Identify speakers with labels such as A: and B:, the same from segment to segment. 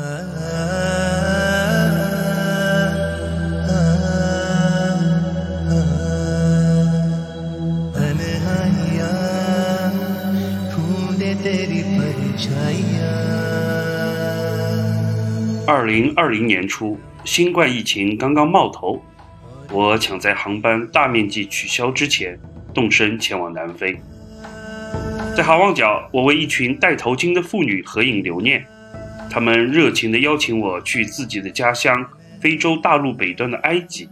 A: 二零二零年初，新冠疫情刚刚冒头，我抢在航班大面积取消之前，动身前往南非。在好望角，我为一群戴头巾的妇女合影留念。他们热情地邀请我去自己的家乡——非洲大陆北端的埃及。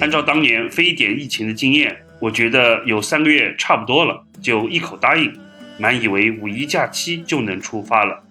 A: 按照当年非典疫情的经验，我觉得有三个月差不多了，就一口答应，满以为五一假期就能出发了。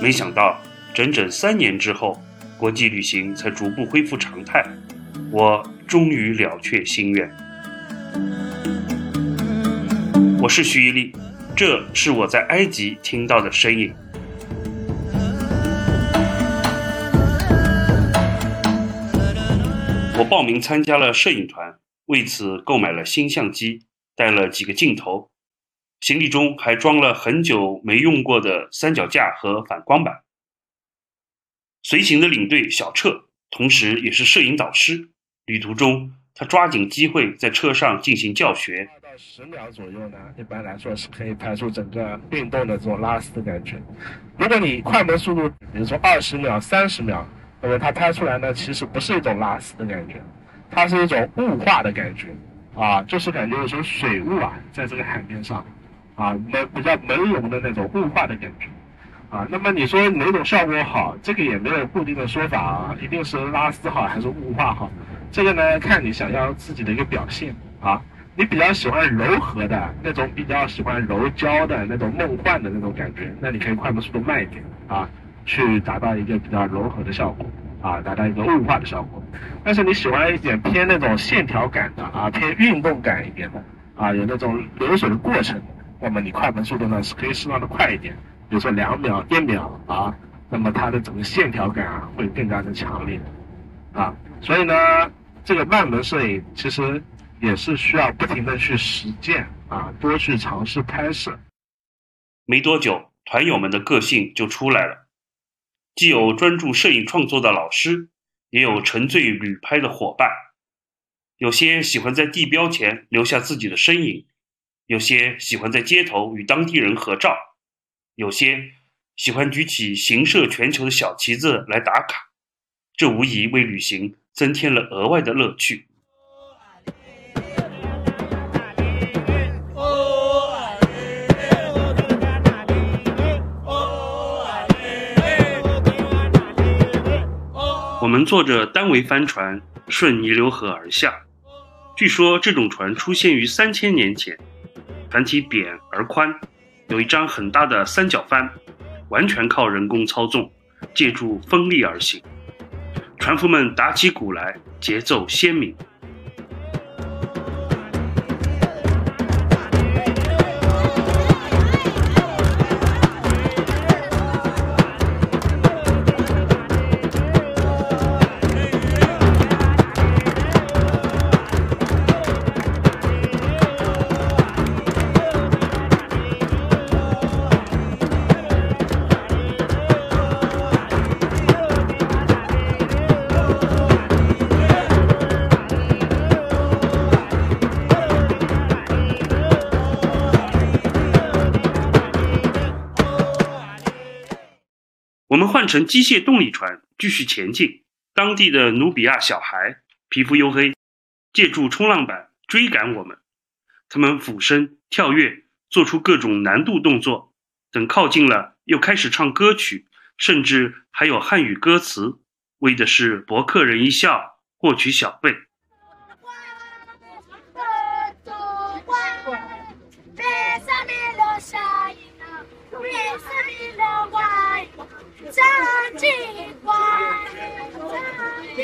A: 没想到。整整三年之后，国际旅行才逐步恢复常态，我终于了却心愿。我是徐一力，这是我在埃及听到的声音。我报名参加了摄影团，为此购买了新相机，带了几个镜头，行李中还装了很久没用过的三脚架和反光板。随行的领队小彻，同时也是摄影导师。旅途中，他抓紧机会在车上进行教学。
B: 到十秒左右呢，一般来说是可以拍出整个运动的这种拉丝的感觉。如果你快门速度，比如说二十秒、三十秒，那么它拍出来呢，其实不是一种拉丝的感觉，它是一种雾化的感觉啊，就是感觉有种水雾啊，在这个海面上啊，朦比较朦胧的那种雾化的感觉。啊，那么你说哪种效果好？这个也没有固定的说法啊，一定是拉丝好还是雾化好？这个呢，看你想要自己的一个表现啊。你比较喜欢柔和的那种，比较喜欢柔焦的那种梦幻的那种感觉，那你可以快门速度慢一点啊，去达到一个比较柔和的效果啊，达到一个雾化的效果。但是你喜欢一点偏那种线条感的啊，偏运动感一点的啊，有那种流水的过程，那么你快门速度呢是可以适当的快一点。比如说两秒、一秒啊，那么它的整个线条感啊会更加的强烈，啊，所以呢，这个慢门摄影其实也是需要不停的去实践啊，多去尝试拍摄。
A: 没多久，团友们的个性就出来了，既有专注摄影创作的老师，也有沉醉旅拍的伙伴，有些喜欢在地标前留下自己的身影，有些喜欢在街头与当地人合照。有些喜欢举起行摄全球的小旗子来打卡，这无疑为旅行增添了额外的乐趣。我们坐着单桅帆船顺尼流河而下，据说这种船出现于三千年前，船体扁而宽。有一张很大的三角帆，完全靠人工操纵，借助风力而行。船夫们打起鼓来，节奏鲜明。换成机械动力船继续前进。当地的努比亚小孩皮肤黝黑，借助冲浪板追赶我们。他们俯身跳跃，做出各种难度动作。等靠近了，又开始唱歌曲，甚至还有汉语歌词，为的是博客人一笑，获取小费。真奇怪真
C: 奇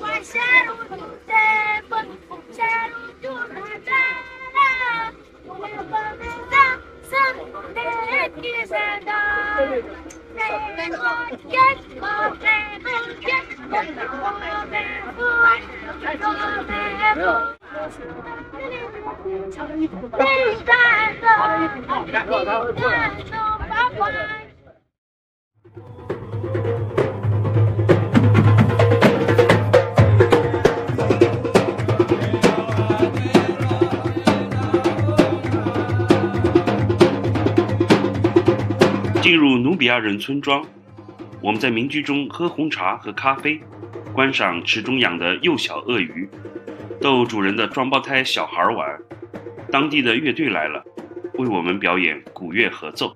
C: 怪下路就是这样这样没有办法我就是这样没有办法我就是这样没有办法我就是这样没
A: 家人村庄，我们在民居中喝红茶和咖啡，观赏池中养的幼小鳄鱼，逗主人的双胞胎小孩玩。当地的乐队来了，为我们表演古乐合奏。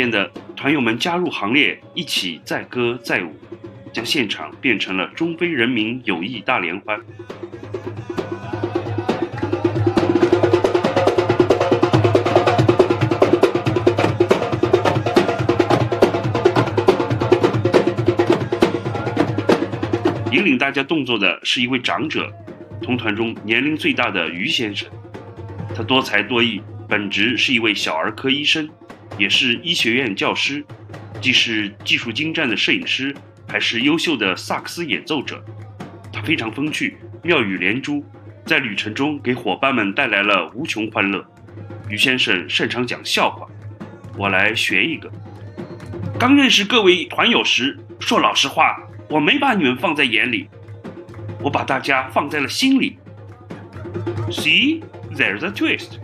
A: 渐的，团友们加入行列，一起载歌载舞，将现场变成了中非人民友谊大联欢。引领大家动作的是一位长者，同团中年龄最大的于先生。他多才多艺，本职是一位小儿科医生，也是医学院教师，既是技术精湛的摄影师，还是优秀的萨克斯演奏者。他非常风趣，妙语连珠，在旅程中给伙伴们带来了无穷欢乐。于先生擅长讲笑话，我来学一个。刚认识各位团友时，说老实话，我没把你们放在眼里，我把大家放在了心里。See, there's a twist.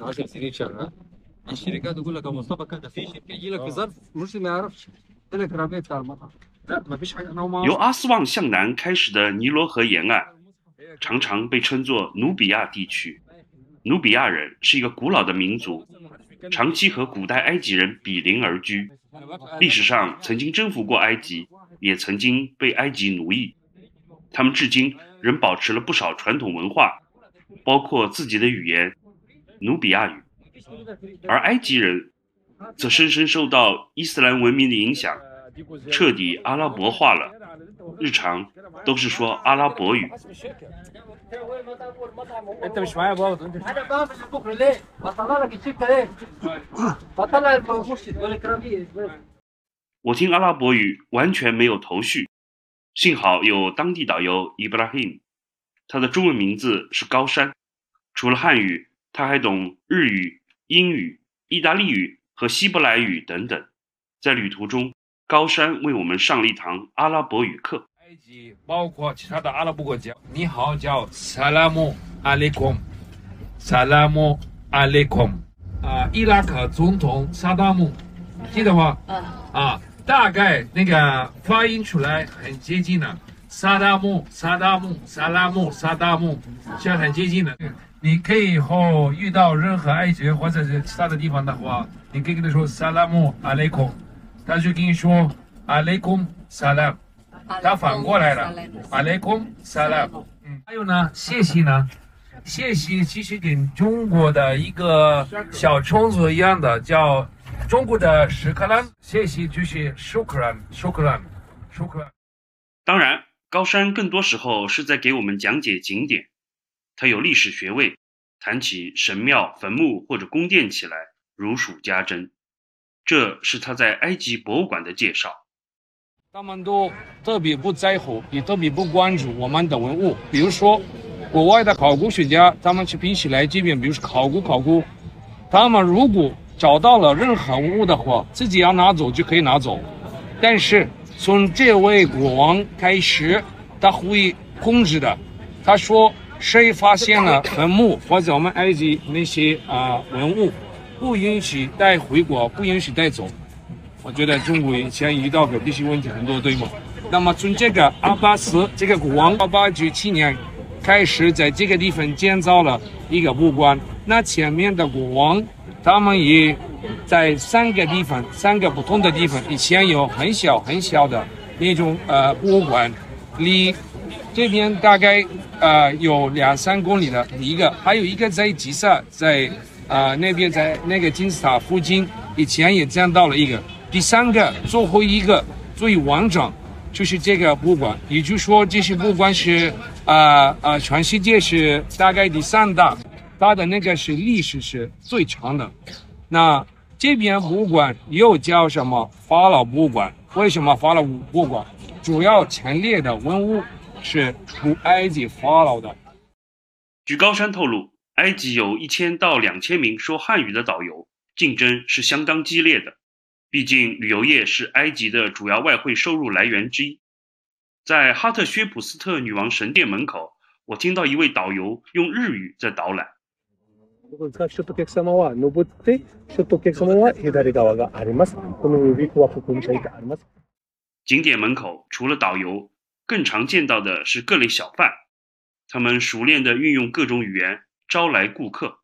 D: 10 سنين شغال الشركات تقول لك يا مصطفى كده في شركه يجي لك في ظرف مرسي ما يعرفش يقول لك رميت بتاع المطعم لا ما فيش حاجه انا ما
A: 由阿斯旺向南开始的尼罗河沿岸，常常被称作努比亚地区。努比亚人是一个古老的民族，长期和古代埃及人比邻而居，历史上曾经征服过埃及，也曾经被埃及奴役。他们至今仍保持了不少传统文化，包括自己的语言—— 努比亚语，而埃及人则深深受到伊斯兰文明的影响，彻底阿拉伯化了，日常都是说阿拉伯语。我听阿拉伯语完全没有头绪，幸好有当地导游伊布拉 him，他的中文名字是高山，除了汉语。他还懂日语、英语、意大利语和希伯来语等等。在旅途中，高山为我们上了一堂阿拉伯语课。
E: 埃及包括其他的阿拉伯国家，你好叫萨拉姆阿雷孔，萨拉姆阿雷孔。啊，伊拉克总统萨达姆，记得吗？啊，大概那个发音出来很接近的，萨达姆，萨达姆，萨拉姆，萨达姆，现在很接近的。你可以以后遇到任何埃及人或者是其他的地方的话，你可以跟他说萨拉姆阿雷孔，他就跟你说阿雷孔萨拉姆。他反过来了，阿雷孔萨拉姆。嗯，还有呢，谢谢呢，谢谢其实跟中国的一个小虫子一样的，叫中国的屎壳郎。谢谢就是舒克兰，舒克兰，舒克兰。
A: 当然，高山更多时候是在给我们讲解景点。他有历史学位，谈起神庙、坟墓或者宫殿起来如数家珍。这是他在埃及博物馆的介绍。
E: 他们都特别不在乎，也特别不关注我们的文物。比如说，国外的考古学家，他们去比起来这边，比如说考古考古，他们如果找到了任何文物的话，自己要拿走就可以拿走。但是从这位国王开始，他会控制的。他说，谁发现了坟墓或者我们埃及那些啊、文物，不允许带回国，不允许带走。我觉得中国以前遇到的这些问题很多，对吗？那么从这个阿巴斯这个国王，八九七年开始在这个地方建造了一个博物馆。那前面的国王，他们也在三个地方，三个不同的地方，以前有很小很小的那种呃博物馆，离这边大概呃有两三公里的一个，还有一个在吉萨，在呃那边在那个金字塔附近，以前也见到了一个。第三个最后一个最完整就是这个博物馆，也就是说这些博物馆是啊啊全世界是大概第三大，它的那个是历史是最长的。那这边博物馆又叫什么法老博物馆？为什么法老博物馆？主要陈列的文物是古埃及法老的。
A: 据高山透露，埃及有一千到两千名说汉语的导游，竞争是相当激烈的。毕竟旅游业是埃及的主要外汇收入来源之一。在哈特薛普斯特女王神殿门口，我听到一位导游用日语在导览。景点门口除了导游，更常见到的是各类小贩，他们熟练地运用各种语言招来顾客。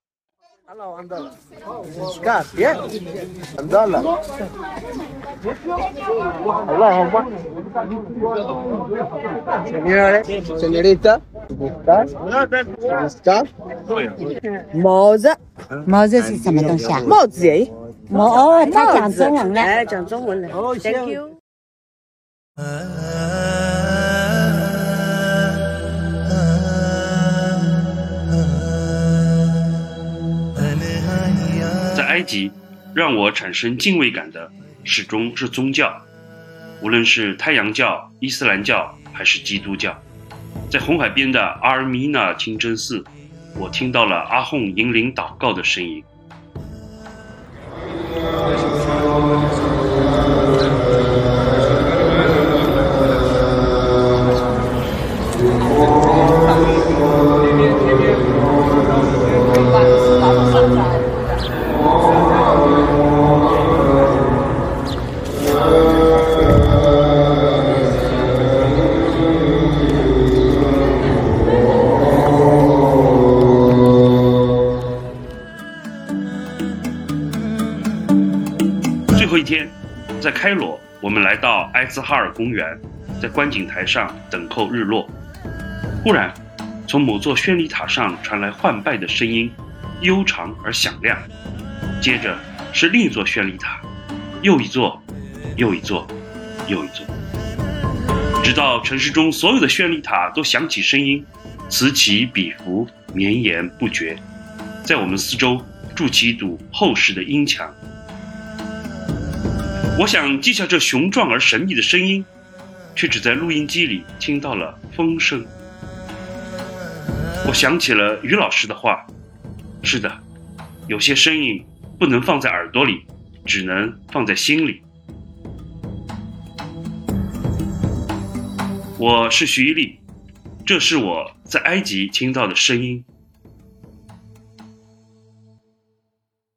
F: 帽子，帽子是什么东西啊？
G: 帽子哎，
F: 帽哦，他讲中文了。
G: 哎，讲中文了。Thank you。
A: 埃及，让我产生敬畏感的始终是宗教，无论是太阳教、伊斯兰教还是基督教。在红海边的阿尔米纳清真寺，我听到了阿訇引领祷告的声音。兹哈尔公园，在观景台上等候日落。忽然，从某座绚丽塔上传来唤拜的声音，悠长而响亮。接着是另一座绚丽塔，又一座，又一座，又一座，直到城市中所有的绚丽塔都响起声音，此起彼伏，绵延不绝，在我们四周筑起一堵厚实的阴墙。我想记下这雄壮而神秘的声音，却只在录音机里听到了风声。我想起了于老师的话：“是的，有些声音不能放在耳朵里，只能放在心里。”我是徐一力，这是我在埃及听到的声音。